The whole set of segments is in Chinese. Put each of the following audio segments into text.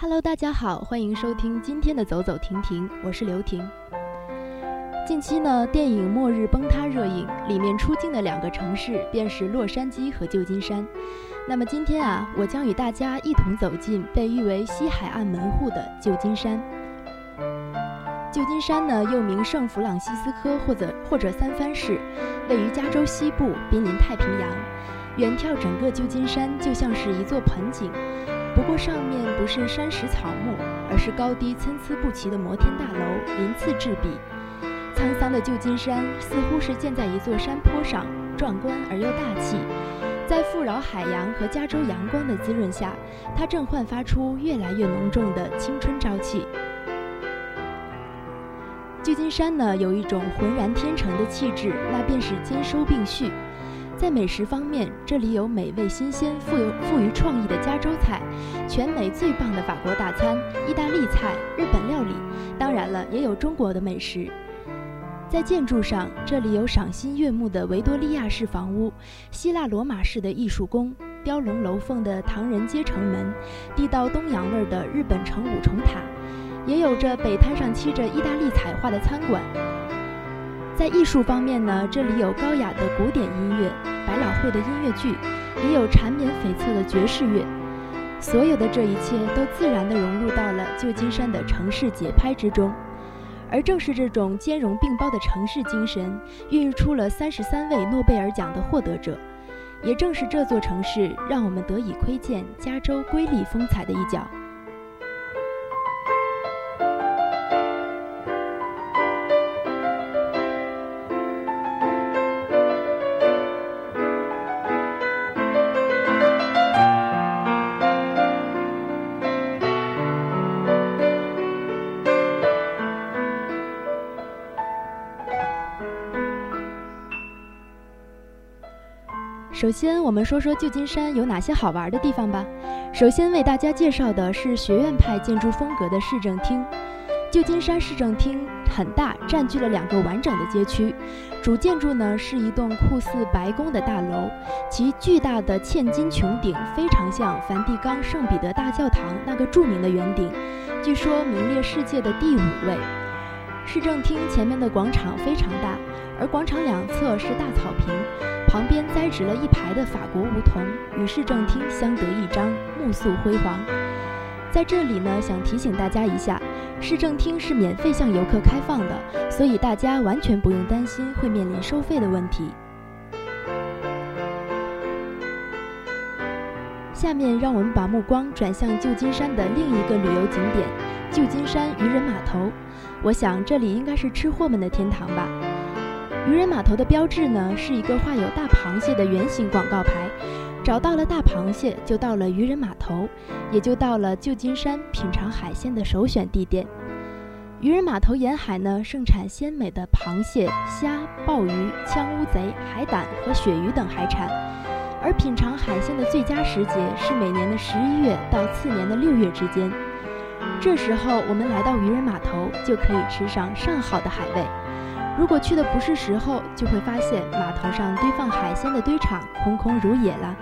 Hello，大家好，欢迎收听今天的走走停停，我是刘婷。近期呢，电影《末日崩塌》热映，里面出镜的两个城市便是洛杉矶和旧金山。那么今天啊，我将与大家一同走进被誉为西海岸门户的旧金山。旧金山呢，又名圣弗朗西斯科或者或者三藩市，位于加州西部，濒临太平洋。远眺整个旧金山，就像是一座盆景。不过上面不是山石草木，而是高低参差不齐的摩天大楼，鳞次栉比。沧桑的旧金山似乎是建在一座山坡上，壮观而又大气。在富饶海洋和加州阳光的滋润下，它正焕发出越来越浓重的青春朝气。旧金山呢，有一种浑然天成的气质，那便是兼收并蓄。在美食方面，这里有美味新鲜、富有富于创意的加州菜，全美最棒的法国大餐、意大利菜、日本料理，当然了，也有中国的美食。在建筑上，这里有赏心悦目的维多利亚式房屋、希腊罗马式的艺术宫、雕龙楼凤的唐人街城门、地道东洋味儿的日本城五重塔，也有着北滩上漆着意大利彩画的餐馆。在艺术方面呢，这里有高雅的古典音乐、百老汇的音乐剧，也有缠绵悱恻的爵士乐。所有的这一切都自然地融入到了旧金山的城市节拍之中，而正是这种兼容并包的城市精神，孕育出了三十三位诺贝尔奖的获得者。也正是这座城市，让我们得以窥见加州瑰丽风采的一角。首先，我们说说旧金山有哪些好玩的地方吧。首先为大家介绍的是学院派建筑风格的市政厅。旧金山市政厅很大，占据了两个完整的街区。主建筑呢是一栋酷似白宫的大楼，其巨大的嵌金穹顶非常像梵蒂冈圣彼得大教堂那个著名的圆顶，据说名列世界的第五位。市政厅前面的广场非常大，而广场两侧是大草坪。旁边栽植了一排的法国梧桐，与市政厅相得益彰，目宿辉煌。在这里呢，想提醒大家一下，市政厅是免费向游客开放的，所以大家完全不用担心会面临收费的问题。下面让我们把目光转向旧金山的另一个旅游景点——旧金山渔人码头。我想这里应该是吃货们的天堂吧。渔人码头的标志呢，是一个画有大螃蟹的圆形广告牌。找到了大螃蟹，就到了渔人码头，也就到了旧金山品尝海鲜的首选地点。渔人码头沿海呢，盛产鲜美的螃蟹、虾、鲍鱼、枪乌贼、海胆和鳕鱼等海产。而品尝海鲜的最佳时节是每年的十一月到次年的六月之间。这时候我们来到渔人码头，就可以吃上上好的海味。如果去的不是时候，就会发现码头上堆放海鲜的堆场空空如也了。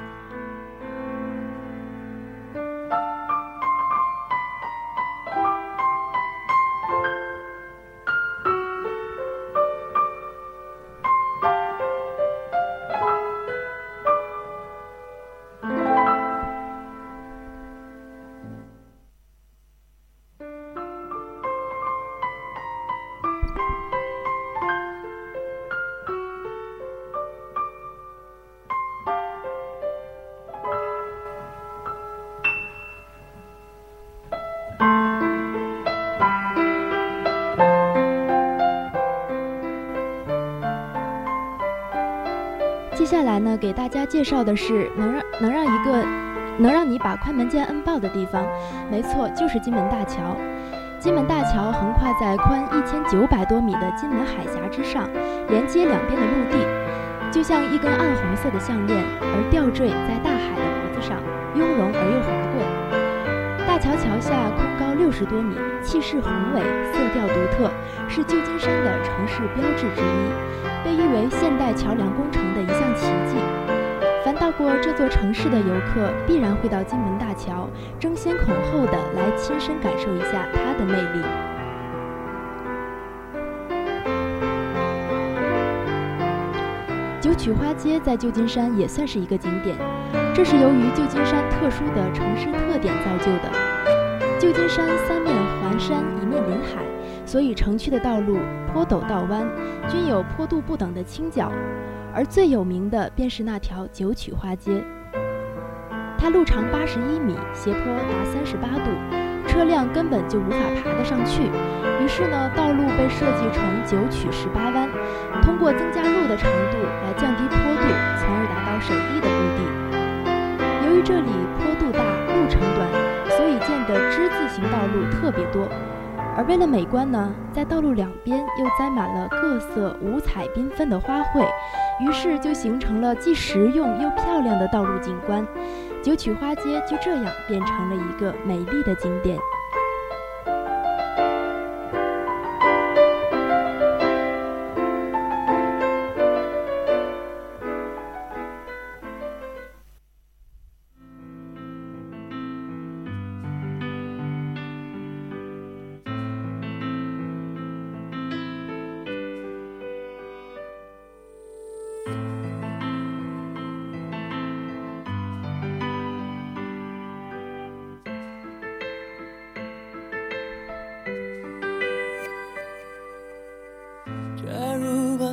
接下来呢，给大家介绍的是能让能让一个能让你把快门键摁爆的地方，没错，就是金门大桥。金门大桥横跨在宽一千九百多米的金门海峡之上，连接两边的陆地，就像一根暗红色的项链，而吊坠在大海的脖子上，雍容而又华贵。大桥桥下空高六十多米，气势宏伟，色调独特，是旧金山的城市标志之一，被誉为现代桥梁工程的一项奇迹。凡到过这座城市的游客，必然会到金门大桥，争先恐后的来亲身感受一下它的魅力。九曲花街在旧金山也算是一个景点，这是由于旧金山特殊的城市特点造就的。旧金山三面环山，一面临海，所以城区的道路坡陡道弯，均有坡度不等的倾角。而最有名的便是那条九曲花街，它路长八十一米，斜坡达三十八度，车辆根本就无法爬得上去。于是呢，道路被设计成九曲十八弯，通过增加路的长度来降低坡度，从而达到省力的目的。由于这里坡度大，路程短，所以建的之字形道路特别多。而为了美观呢，在道路两边又栽满了各色五彩缤纷的花卉，于是就形成了既实用又漂亮的道路景观。九曲花街就这样变成了一个美丽的景点。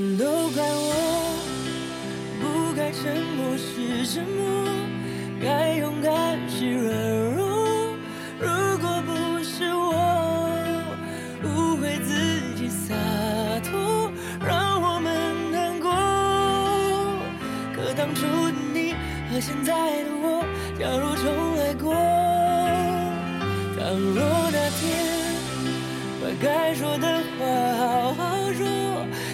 全都怪我，不该沉默是沉默，该勇敢是软弱。如果不是我误会自己洒脱，让我们难过。可当初的你和现在的我，假如重来过，倘若那天把该说的话好好说，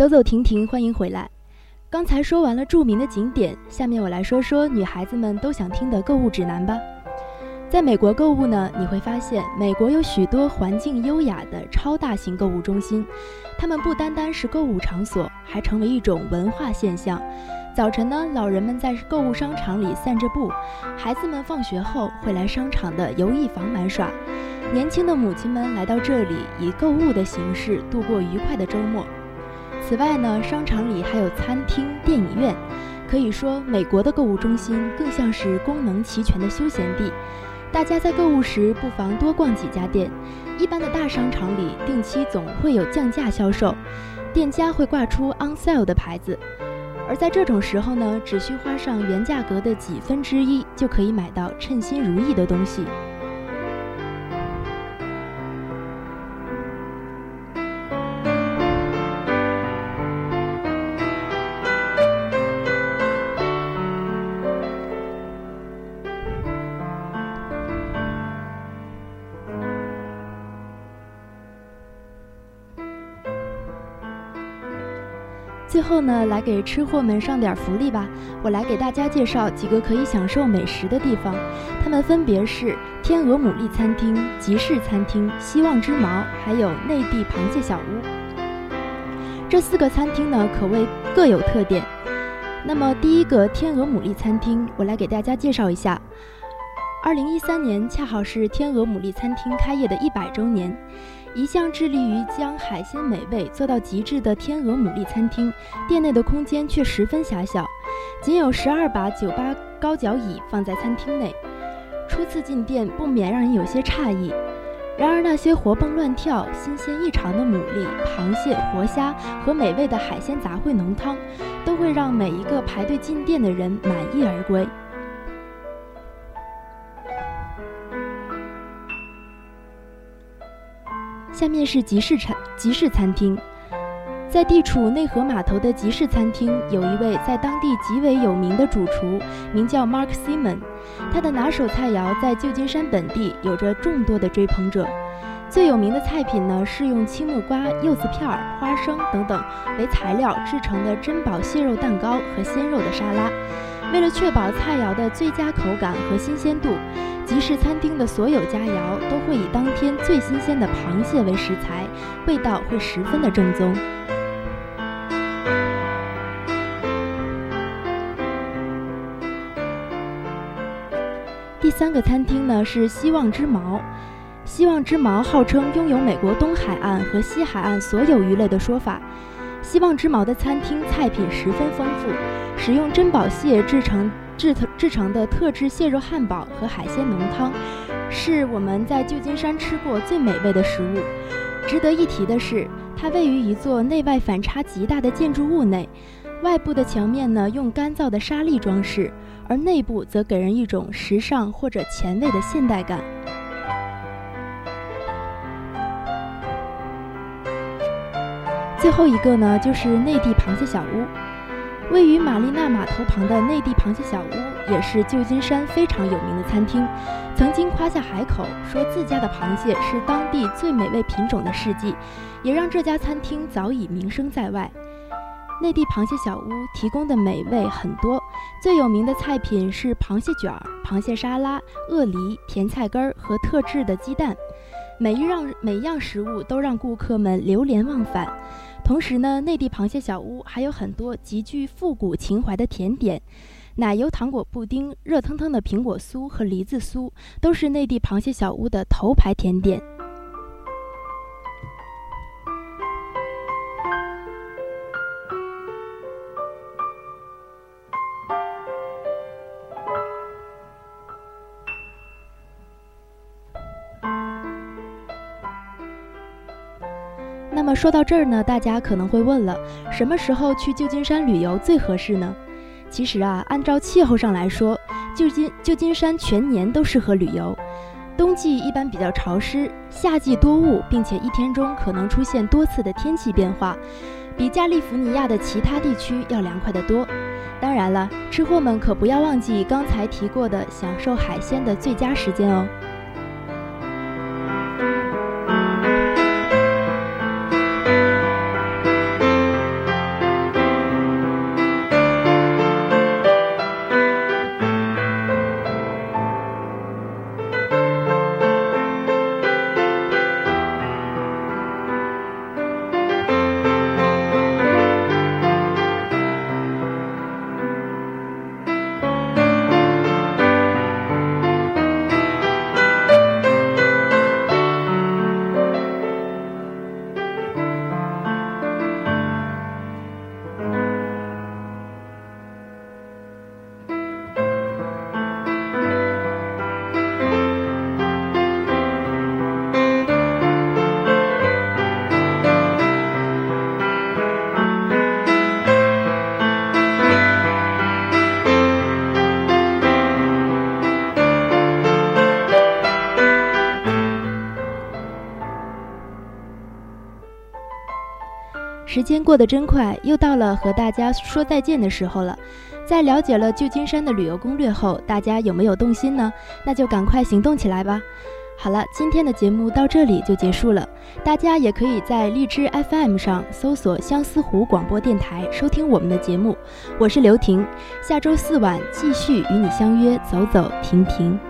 走走停停，欢迎回来。刚才说完了著名的景点，下面我来说说女孩子们都想听的购物指南吧。在美国购物呢，你会发现美国有许多环境优雅的超大型购物中心，它们不单单是购物场所，还成为一种文化现象。早晨呢，老人们在购物商场里散着步，孩子们放学后会来商场的游艺房玩耍，年轻的母亲们来到这里，以购物的形式度过愉快的周末。此外呢，商场里还有餐厅、电影院，可以说美国的购物中心更像是功能齐全的休闲地。大家在购物时不妨多逛几家店。一般的大商场里，定期总会有降价销售，店家会挂出 on sale 的牌子。而在这种时候呢，只需花上原价格的几分之一，就可以买到称心如意的东西。最后呢，来给吃货们上点福利吧。我来给大家介绍几个可以享受美食的地方，它们分别是天鹅牡蛎餐厅、集市餐厅、希望之毛，还有内地螃蟹小屋。这四个餐厅呢，可谓各有特点。那么第一个天鹅牡蛎餐厅，我来给大家介绍一下。二零一三年恰好是天鹅牡蛎餐厅开业的一百周年。一向致力于将海鲜美味做到极致的天鹅牡蛎餐厅，店内的空间却十分狭小，仅有十二把酒吧高脚椅放在餐厅内。初次进店不免让人有些诧异，然而那些活蹦乱跳、新鲜异常的牡蛎、螃蟹、活虾和美味的海鲜杂烩浓汤，都会让每一个排队进店的人满意而归。下面是集市餐集市餐厅，在地处内河码头的集市餐厅，有一位在当地极为有名的主厨，名叫 Mark Simon。他的拿手菜肴在旧金山本地有着众多的追捧者。最有名的菜品呢，是用青木瓜、柚子片、花生等等为材料制成的珍宝蟹肉蛋糕和鲜肉的沙拉。为了确保菜肴的最佳口感和新鲜度。集市餐厅的所有佳肴都会以当天最新鲜的螃蟹为食材，味道会十分的正宗。第三个餐厅呢是希望之矛，希望之矛号称拥有美国东海岸和西海岸所有鱼类的说法。希望之矛的餐厅菜品十分丰富，使用珍宝蟹制成。制特制成的特制蟹肉汉堡和海鲜浓汤，是我们在旧金山吃过最美味的食物。值得一提的是，它位于一座内外反差极大的建筑物内，外部的墙面呢用干燥的沙砾装饰，而内部则给人一种时尚或者前卫的现代感。最后一个呢，就是内地螃蟹小屋。位于玛丽娜码头旁的内地螃蟹小屋，也是旧金山非常有名的餐厅，曾经夸下海口，说自家的螃蟹是当地最美味品种的事迹，也让这家餐厅早已名声在外。内地螃蟹小屋提供的美味很多，最有名的菜品是螃蟹卷、螃蟹沙拉、鳄梨、甜菜根和特制的鸡蛋，每一样每样食物都让顾客们流连忘返。同时呢，内地螃蟹小屋还有很多极具复古情怀的甜点，奶油糖果布丁、热腾腾的苹果酥和梨子酥，都是内地螃蟹小屋的头牌甜点。说到这儿呢，大家可能会问了，什么时候去旧金山旅游最合适呢？其实啊，按照气候上来说，旧金旧金山全年都适合旅游。冬季一般比较潮湿，夏季多雾，并且一天中可能出现多次的天气变化，比加利福尼亚的其他地区要凉快得多。当然了，吃货们可不要忘记刚才提过的享受海鲜的最佳时间哦。时间过得真快，又到了和大家说再见的时候了。在了解了旧金山的旅游攻略后，大家有没有动心呢？那就赶快行动起来吧！好了，今天的节目到这里就结束了。大家也可以在荔枝 FM 上搜索相思湖广播电台收听我们的节目。我是刘婷，下周四晚继续与你相约走走停停。